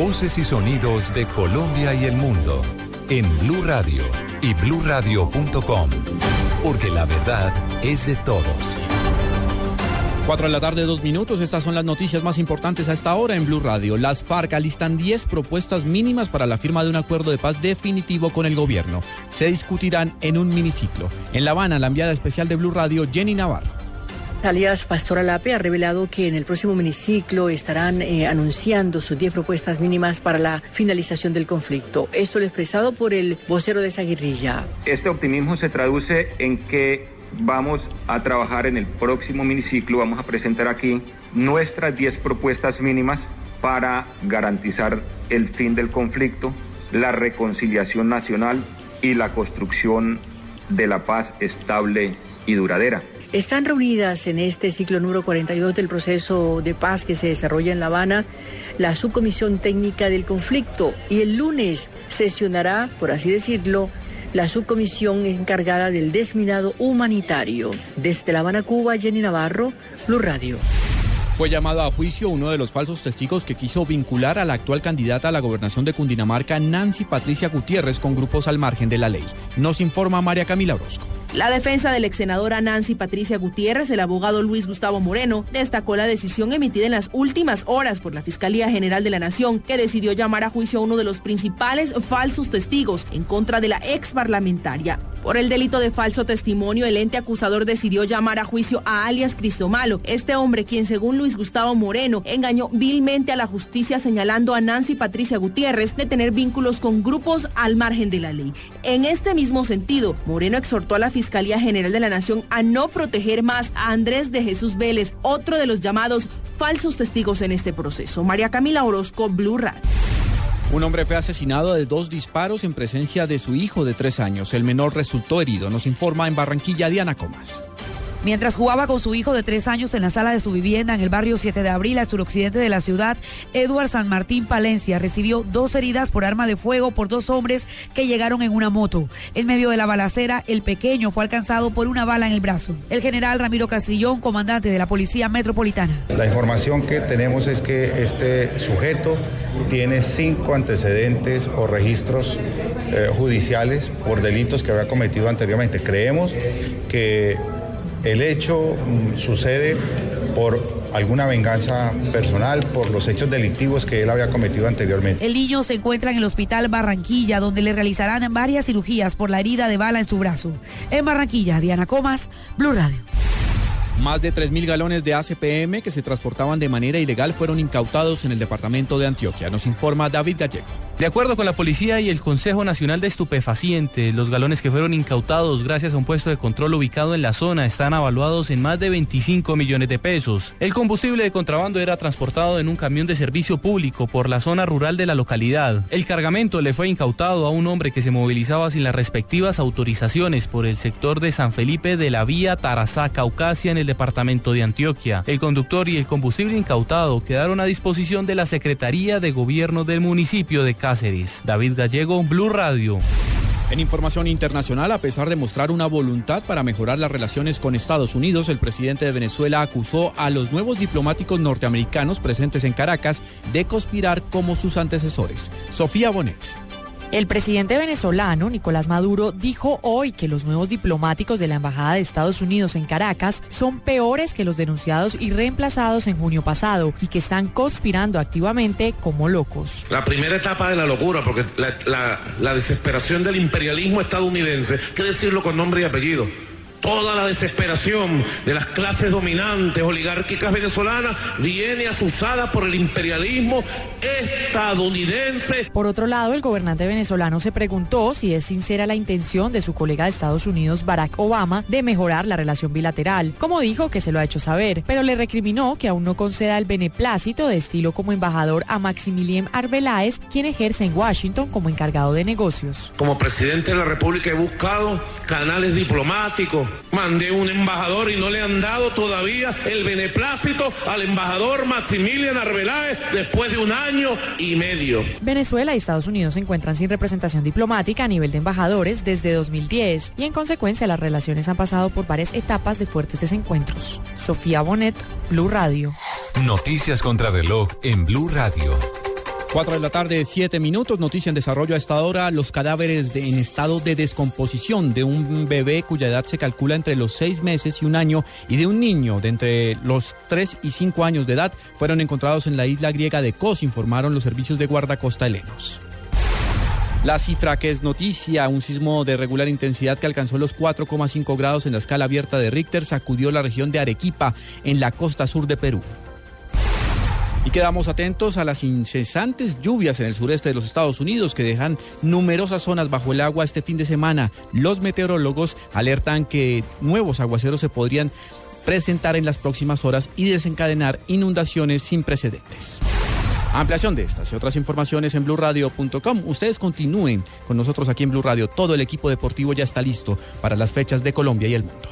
Voces y sonidos de Colombia y el mundo en Blue Radio y bluradio.com, porque la verdad es de todos. 4 de la tarde, dos minutos. Estas son las noticias más importantes a esta hora en Blue Radio. Las FARC alistan 10 propuestas mínimas para la firma de un acuerdo de paz definitivo con el gobierno. Se discutirán en un miniciclo. En La Habana, la enviada especial de Blue Radio, Jenny Navarro. Alias Pastora Lape ha revelado que en el próximo miniciclo estarán eh, anunciando sus 10 propuestas mínimas para la finalización del conflicto. Esto lo expresado por el vocero de esa. Este optimismo se traduce en que vamos a trabajar en el próximo miniciclo, vamos a presentar aquí nuestras 10 propuestas mínimas para garantizar el fin del conflicto, la reconciliación nacional y la construcción de la paz estable y duradera. Están reunidas en este ciclo número 42 del proceso de paz que se desarrolla en La Habana la subcomisión técnica del conflicto y el lunes sesionará, por así decirlo, la subcomisión encargada del desminado humanitario. Desde La Habana, Cuba, Jenny Navarro, Blue Radio. Fue llamado a juicio uno de los falsos testigos que quiso vincular a la actual candidata a la gobernación de Cundinamarca, Nancy Patricia Gutiérrez, con grupos al margen de la ley. Nos informa María Camila Orozco. La defensa de la ex senadora Nancy Patricia Gutiérrez, el abogado Luis Gustavo Moreno, destacó la decisión emitida en las últimas horas por la Fiscalía General de la Nación, que decidió llamar a juicio a uno de los principales falsos testigos en contra de la ex parlamentaria. Por el delito de falso testimonio, el ente acusador decidió llamar a juicio a alias Cristomalo, este hombre quien según Luis Gustavo Moreno engañó vilmente a la justicia señalando a Nancy Patricia Gutiérrez de tener vínculos con grupos al margen de la ley. En este mismo sentido, Moreno exhortó a la Fiscalía General de la Nación a no proteger más a Andrés de Jesús Vélez, otro de los llamados falsos testigos en este proceso. María Camila Orozco, Blue Radio. Un hombre fue asesinado de dos disparos en presencia de su hijo de tres años. El menor resultó herido. Nos informa en Barranquilla Diana Comas. Mientras jugaba con su hijo de tres años en la sala de su vivienda en el barrio 7 de abril, al suroccidente de la ciudad, Eduard San Martín Palencia recibió dos heridas por arma de fuego por dos hombres que llegaron en una moto. En medio de la balacera, el pequeño fue alcanzado por una bala en el brazo. El general Ramiro Castillón, comandante de la Policía Metropolitana. La información que tenemos es que este sujeto tiene cinco antecedentes o registros eh, judiciales por delitos que había cometido anteriormente. Creemos que el hecho mm, sucede por alguna venganza personal por los hechos delictivos que él había cometido anteriormente. El niño se encuentra en el hospital Barranquilla, donde le realizarán varias cirugías por la herida de bala en su brazo. En Barranquilla, Diana Comas, Blue Radio. Más de 3.000 galones de ACPM que se transportaban de manera ilegal fueron incautados en el departamento de Antioquia, nos informa David Gallego. De acuerdo con la policía y el Consejo Nacional de Estupefacientes, los galones que fueron incautados gracias a un puesto de control ubicado en la zona están avaluados en más de 25 millones de pesos. El combustible de contrabando era transportado en un camión de servicio público por la zona rural de la localidad. El cargamento le fue incautado a un hombre que se movilizaba sin las respectivas autorizaciones por el sector de San Felipe de la vía Tarazá-Caucasia en el departamento de Antioquia. El conductor y el combustible incautado quedaron a disposición de la Secretaría de Gobierno del municipio de Cáceres. David Gallego, Blue Radio. En información internacional, a pesar de mostrar una voluntad para mejorar las relaciones con Estados Unidos, el presidente de Venezuela acusó a los nuevos diplomáticos norteamericanos presentes en Caracas de conspirar como sus antecesores. Sofía Bonet. El presidente venezolano, Nicolás Maduro, dijo hoy que los nuevos diplomáticos de la Embajada de Estados Unidos en Caracas son peores que los denunciados y reemplazados en junio pasado y que están conspirando activamente como locos. La primera etapa de la locura, porque la, desesperación del imperialismo estadounidense, que decirlo con nombre y apellido, Toda la desesperación de las clases dominantes oligárquicas venezolanas viene asusada por el imperialismo estadounidense. Por otro lado, el gobernante venezolano se preguntó si es sincera la intención de su colega de Estados Unidos, Barack Obama, de mejorar la relación bilateral, como dijo que se lo ha hecho saber, pero le recriminó que aún no conceda el beneplácito de estilo como embajador a Maximilien Arbeláez, quien ejerce en Washington como encargado de negocios. Como presidente de la República he buscado canales diplomáticos Mandé un embajador y no le han dado todavía el beneplácito al embajador Maximilian Arbeláez después de un año y medio. Venezuela y Estados Unidos se encuentran sin representación diplomática a nivel de embajadores desde 2010 y en consecuencia las relaciones han pasado por varias etapas de fuertes desencuentros. Sofía Bonet, Blue Radio. Noticias contra reloj en Blue Radio. 4 de la tarde, 7 minutos. Noticia en desarrollo a esta hora. Los cadáveres de, en estado de descomposición de un bebé cuya edad se calcula entre los 6 meses y un año y de un niño de entre los 3 y 5 años de edad fueron encontrados en la isla griega de Kos, informaron los servicios de guardacosta helenos. La cifra que es noticia, un sismo de regular intensidad que alcanzó los 4,5 grados en la escala abierta de Richter, sacudió la región de Arequipa, en la costa sur de Perú. Y quedamos atentos a las incesantes lluvias en el sureste de los Estados Unidos que dejan numerosas zonas bajo el agua este fin de semana. Los meteorólogos alertan que nuevos aguaceros se podrían presentar en las próximas horas y desencadenar inundaciones sin precedentes. Ampliación de estas y otras informaciones en blurradio.com. Ustedes continúen con nosotros aquí en Blue Radio. Todo el equipo deportivo ya está listo para las fechas de Colombia y el mundo.